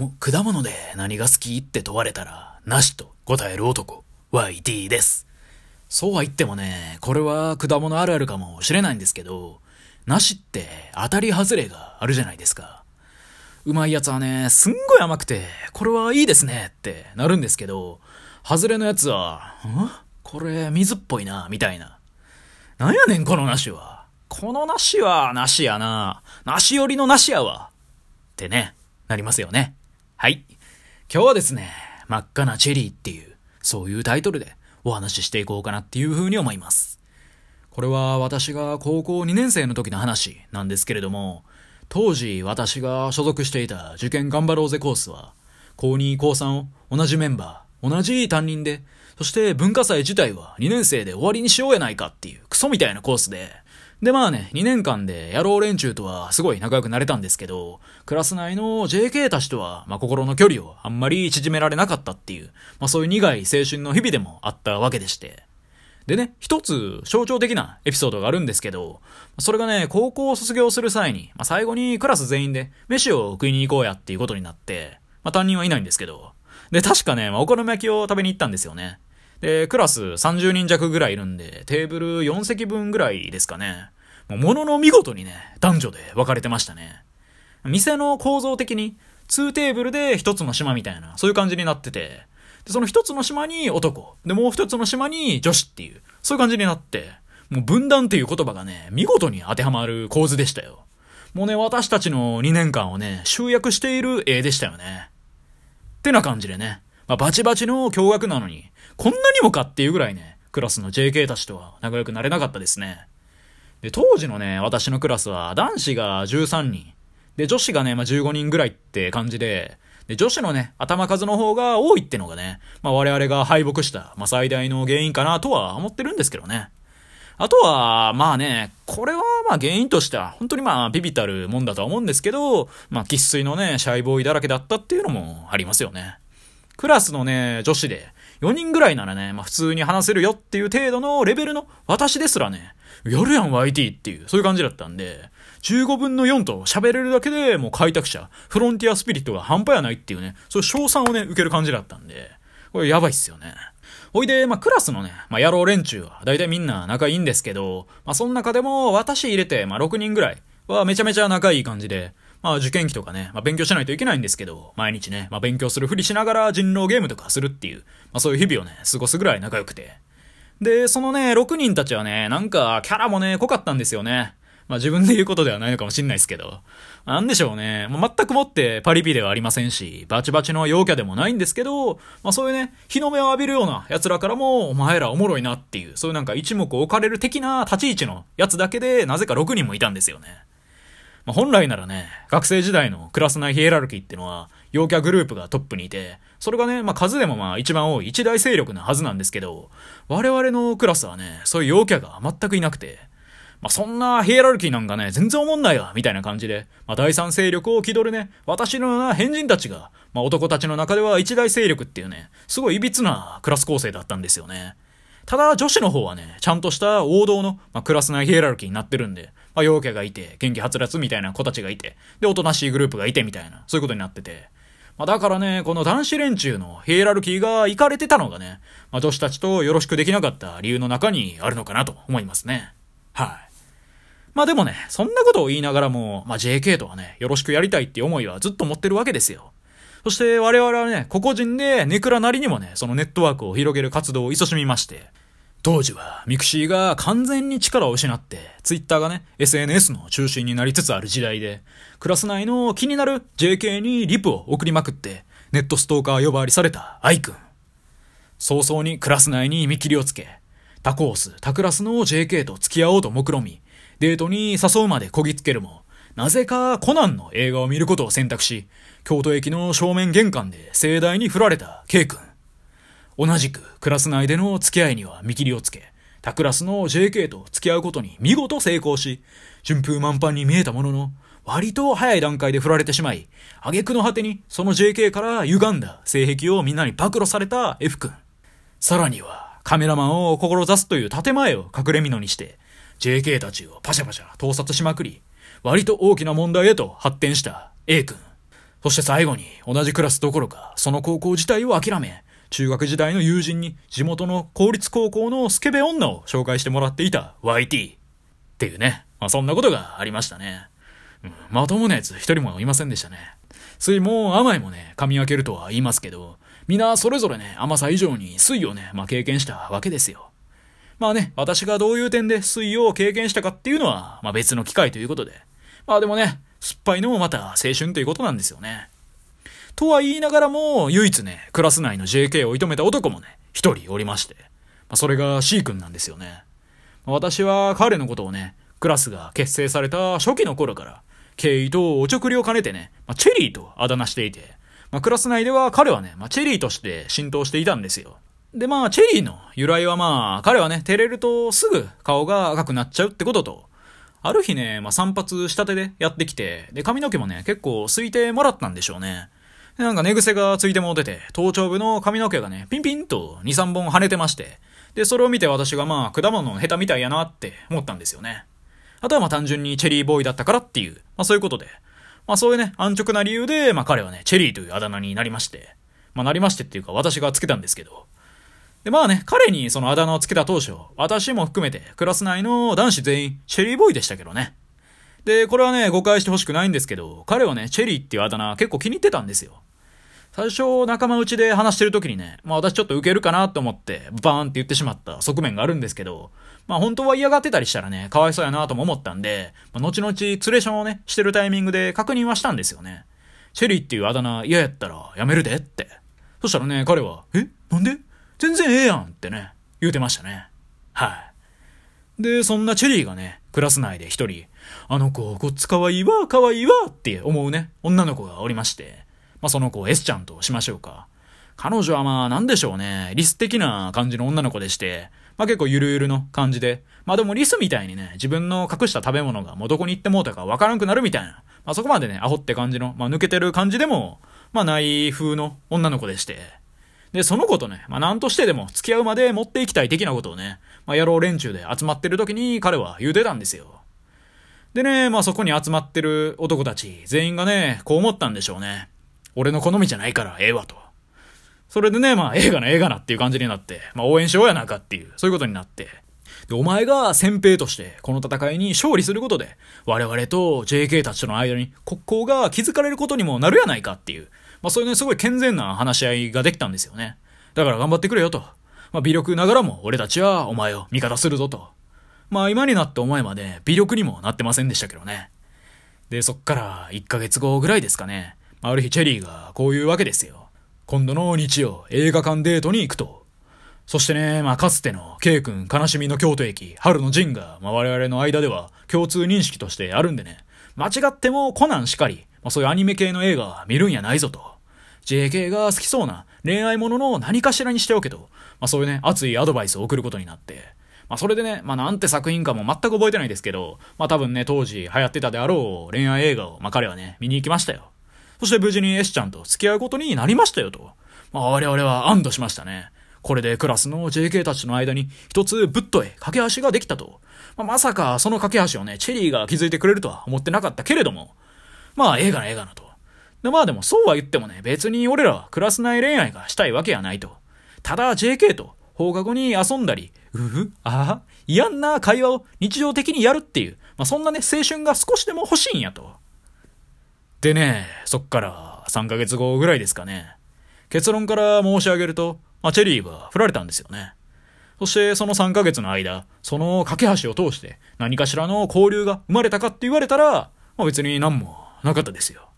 も、果物で何が好きって問われたら、なしと答える男、YT です。そうは言ってもね、これは果物あるあるかもしれないんですけど、なしって当たり外れがあるじゃないですか。うまいやつはね、すんごい甘くて、これはいいですねってなるんですけど、外れのやつは、ん？これ水っぽいな、みたいな。なんやねん、この梨は。この梨は梨やな。梨寄りの梨やわ。ってね、なりますよね。はい。今日はですね、真っ赤なチェリーっていう、そういうタイトルでお話ししていこうかなっていうふうに思います。これは私が高校2年生の時の話なんですけれども、当時私が所属していた受験頑張ろうぜコースは、高2、高3を同じメンバー、同じ担任で、そして文化祭自体は2年生で終わりにしようやないかっていうクソみたいなコースで、でまあね、2年間で野郎連中とはすごい仲良くなれたんですけど、クラス内の JK たちとは、まあ心の距離をあんまり縮められなかったっていう、まあそういう苦い青春の日々でもあったわけでして。でね、一つ象徴的なエピソードがあるんですけど、それがね、高校を卒業する際に、まあ最後にクラス全員で飯を食いに行こうやっていうことになって、まあ担任はいないんですけど、で、確かね、まあお好み焼きを食べに行ったんですよね。で、クラス30人弱ぐらいいるんで、テーブル4席分ぐらいですかね。も、のの見事にね、男女で分かれてましたね。店の構造的に、2テーブルで1つの島みたいな、そういう感じになってて、で、その1つの島に男、で、もう1つの島に女子っていう、そういう感じになって、もう分断っていう言葉がね、見事に当てはまる構図でしたよ。もうね、私たちの2年間をね、集約している絵でしたよね。ってな感じでね、まあ、バチバチの驚愕なのに、こんなにもかっていうぐらいね、クラスの JK たちとは仲良くなれなかったですね。で、当時のね、私のクラスは男子が13人。で、女子がね、まあ、15人ぐらいって感じで、で、女子のね、頭数の方が多いってのがね、まあ、我々が敗北した、まあ、最大の原因かなとは思ってるんですけどね。あとは、まあね、これはまあ原因としては、本当にまあビビたるもんだとは思うんですけど、まあ喫水のね、シャイボーイだらけだったっていうのもありますよね。クラスのね、女子で、4人ぐらいならね、まあ普通に話せるよっていう程度のレベルの私ですらね、やるやん YT っていう、そういう感じだったんで、15分の4と喋れるだけでもう開拓者、フロンティアスピリットが半端やないっていうね、そういう賞賛をね、受ける感じだったんで、これやばいっすよね。おいで、まあ、クラスのね、まあ、野郎連中は、だいたいみんな仲いいんですけど、まあ、その中でも、私入れて、まあ、6人ぐらいはめちゃめちゃ仲いい感じで、まあ受験期とかね、まあ勉強しないといけないんですけど、毎日ね、まあ勉強するふりしながら人狼ゲームとかするっていう、まあそういう日々をね、過ごすぐらい仲良くて。で、そのね、6人たちはね、なんかキャラもね、濃かったんですよね。まあ自分で言うことではないのかもしんないですけど。なんでしょうね。まあ、全くもってパリピではありませんし、バチバチの陽キャでもないんですけど、まあそういうね、日の目を浴びるような奴らからも、お前らおもろいなっていう、そういうなんか一目置かれる的な立ち位置のやつだけで、なぜか6人もいたんですよね。まあ、本来ならね、学生時代のクラス内ヒエラルキーってのは、陽キャグループがトップにいて、それがね、まあ、数でもまあ一番多い一大勢力なはずなんですけど、我々のクラスはね、そういう陽キャが全くいなくて、まあ、そんなヒエラルキーなんかね、全然思んないわ、みたいな感じで、まあ、第三勢力を気取るね、私のような変人たちが、まあ、男たちの中では一大勢力っていうね、すごい歪なクラス構成だったんですよね。ただ、女子の方はね、ちゃんとした王道の、まあ、クラス内ヒエラルキーになってるんで、まあ、陽キャがいて、元気はつらつみたいな子たちがいて、で、おとなしいグループがいてみたいな、そういうことになってて。まあ、だからね、この男子連中のヒエラルキーがイカれてたのがね、まあ、女子たちとよろしくできなかった理由の中にあるのかなと思いますね。はい。まあでもね、そんなことを言いながらも、まあ JK とはね、よろしくやりたいって思いはずっと持ってるわけですよ。そして我々はね、個々人でネクラなりにもね、そのネットワークを広げる活動を勤しみまして、当時はミクシーが完全に力を失って、ツイッターがね、SNS の中心になりつつある時代で、クラス内の気になる JK にリプを送りまくって、ネットストーカー呼ばわりされた愛くん。早々にクラス内に見切りをつけ、他コース、他クラスの JK と付き合おうと目論み、デートに誘うまでこぎつけるも、なぜかコナンの映画を見ることを選択し、京都駅の正面玄関で盛大に振られた K 君。同じくクラス内での付き合いには見切りをつけ、他クラスの JK と付き合うことに見事成功し、順風満帆に見えたものの、割と早い段階で振られてしまい、挙句の果てにその JK から歪んだ性癖をみんなに暴露された F 君。さらには、カメラマンを志すという建前を隠れ蓑にして、JK たちをパシャパシャ盗撮しまくり、割と大きな問題へと発展した A 君。そして最後に同じクラスどころか、その高校自体を諦め、中学時代の友人に地元の公立高校のスケベ女を紹介してもらっていた YT。っていうね。まあそんなことがありましたね。うん、まともなやつ一人もいませんでしたね。水も甘いもね、噛み分けるとは言いますけど、皆それぞれね、甘さ以上に水をね、まあ経験したわけですよ。まあね、私がどういう点で水を経験したかっていうのは、まあ別の機会ということで。まあでもね、酸っぱいのもまた青春ということなんですよね。とは言いながらも、唯一ね、クラス内の JK を射止めた男もね、一人おりまして。まあ、それが C 君なんですよね。まあ、私は彼のことをね、クラスが結成された初期の頃から、敬意とおちょくりを兼ねてね、まあ、チェリーとあだ名していて、まあ、クラス内では彼はね、まあ、チェリーとして浸透していたんですよ。で、まあ、チェリーの由来はまあ、彼はね、照れるとすぐ顔が赤くなっちゃうってことと、ある日ね、まあ、散髪したてでやってきて、で、髪の毛もね、結構すいてもらったんでしょうね。なんか寝癖がついてもうてて、頭頂部の髪の毛がね、ピンピンと2、3本跳ねてまして、で、それを見て私がまあ、果物のヘタみたいやなって思ったんですよね。あとはまあ単純にチェリーボーイだったからっていう、まあそういうことで。まあそういうね、安直な理由で、まあ彼はね、チェリーというあだ名になりまして、まあなりましてっていうか私がつけたんですけど。で、まあね、彼にそのあだ名をつけた当初、私も含めてクラス内の男子全員、チェリーボーイでしたけどね。で、これはね、誤解してほしくないんですけど、彼はね、チェリーっていうあだ名結構気に入ってたんですよ。最初仲間内で話してる時にね、まあ私ちょっと受けるかなと思って、バーンって言ってしまった側面があるんですけど、まあ本当は嫌がってたりしたらね、かわいそうやなとも思ったんで、まあ、後々ツレションをね、してるタイミングで確認はしたんですよね。チェリーっていうあだ名嫌やったらやめるでって。そしたらね、彼は、え？なんで？全然ええやんってね、言うてましたね。はい。で、そんなチェリーがね、クラス内で一人、あの子、こっちかわいいわ、かわいいわって思うね、女の子がおりまして、まあ、その子を S ちゃんとしましょうか。彼女はまあ、なんでしょうね。リス的な感じの女の子でして、まあ結構ゆるゆるの感じで。まあでもリスみたいにね、自分の隠した食べ物がもうどこに行ってもうたかわからなくなるみたいな。まあそこまでね、アホって感じの、まあ抜けてる感じでも、まあない風の女の子でして。で、その子とね、まあ何としてでも付き合うまで持っていきたい的なことをね、まあ野郎連中で集まってる時に彼は言うてたんですよ。でね、まあそこに集まってる男たち全員がね、こう思ったんでしょうね。俺の好みじゃないからええわと。それでね、まあ映画な映画なっていう感じになって、まあ応援しようやなかっていう、そういうことになって。で、お前が先兵としてこの戦いに勝利することで、我々と JK たちとの間に国交が築かれることにもなるやないかっていう、まあそういうね、すごい健全な話し合いができたんですよね。だから頑張ってくれよと。まあ微力ながらも俺たちはお前を味方するぞと。まあ今になって思えばね、微力にもなってませんでしたけどね。で、そっから1ヶ月後ぐらいですかね。ある日チェリーがこういうわけですよ。今度の日曜、映画館デートに行くと。そしてね、まあ、かつての K 君悲しみの京都駅、春の陣が、まあ、我々の間では共通認識としてあるんでね、間違ってもコナンしかり、まあ、そういうアニメ系の映画見るんやないぞと。JK が好きそうな恋愛ものの何かしらにしておけと、まあ、そういうね、熱いアドバイスを送ることになって、まあ、それでね、まあ、なんて作品かも全く覚えてないですけど、まあ、多分ね、当時流行ってたであろう恋愛映画を、まあ、彼はね、見に行きましたよ。そして無事に S ちゃんと付き合うことになりましたよと。まあ我々は安堵しましたね。これでクラスの JK たちの間に一つぶっとい架け橋ができたと。まあ、まさかその架け橋をね、チェリーが気づいてくれるとは思ってなかったけれども。まあ映画な映画なと。でまあでもそうは言ってもね、別に俺らはクラス内恋愛がしたいわけやないと。ただ JK と放課後に遊んだり、うふ、ああ、嫌んな会話を日常的にやるっていう、まあそんなね、青春が少しでも欲しいんやと。でね、そっから3ヶ月後ぐらいですかね。結論から申し上げると、まあ、チェリーは振られたんですよね。そしてその3ヶ月の間、その架け橋を通して何かしらの交流が生まれたかって言われたら、まあ、別に何もなかったですよ。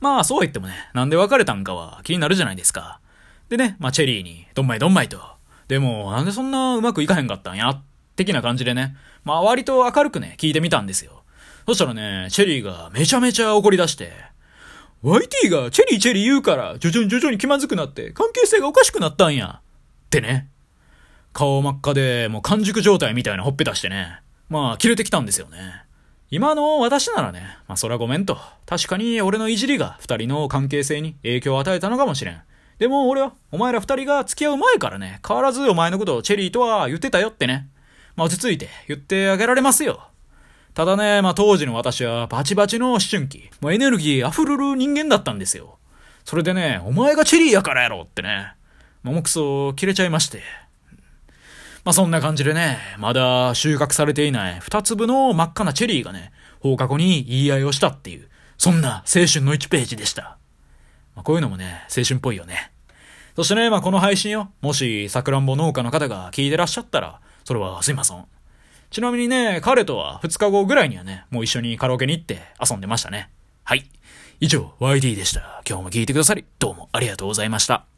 まあそう言ってもね、なんで別れたんかは気になるじゃないですか。でね、まあチェリーに、どんまいどんまいと。でも、なんでそんなうまくいかへんかったんや？的な感じでね、まあ割と明るくね、聞いてみたんですよ。そしたらね、チェリーがめちゃめちゃ怒り出して、YT がチェリーチェリー言うから、徐々に徐々に気まずくなって、関係性がおかしくなったんや。ってね。顔真っ赤で、もう完熟状態みたいなほっぺたしてね。まあ、切れてきたんですよね。今の私ならね、まあそらごめんと。確かに俺のいじりが二人の関係性に影響を与えたのかもしれん。でも俺は、お前ら二人が付き合う前からね、変わらずお前のことをチェリーとは言ってたよってね。まあ落ち着いて言ってあげられますよ。ただね、まあ当時の私はバチバチの思春期。もうエネルギー溢れる人間だったんですよ。それでね、お前がチェリーやからやろってね。もうクソ、切れちゃいまして。まあそんな感じでね、まだ収穫されていない二粒の真っ赤なチェリーがね、放課後に言い合いをしたっていう、そんな青春の1ページでした。まあ、こういうのもね、青春っぽいよね。そしてね、まあこの配信を、もしさくらんぼ農家の方が聞いてらっしゃったら、それはすいません。ちなみにね、彼とは2日後ぐらいにはね、もう一緒にカラオケに行って遊んでましたね。はい。以上、YD でした。今日も聞いてくださり、どうもありがとうございました。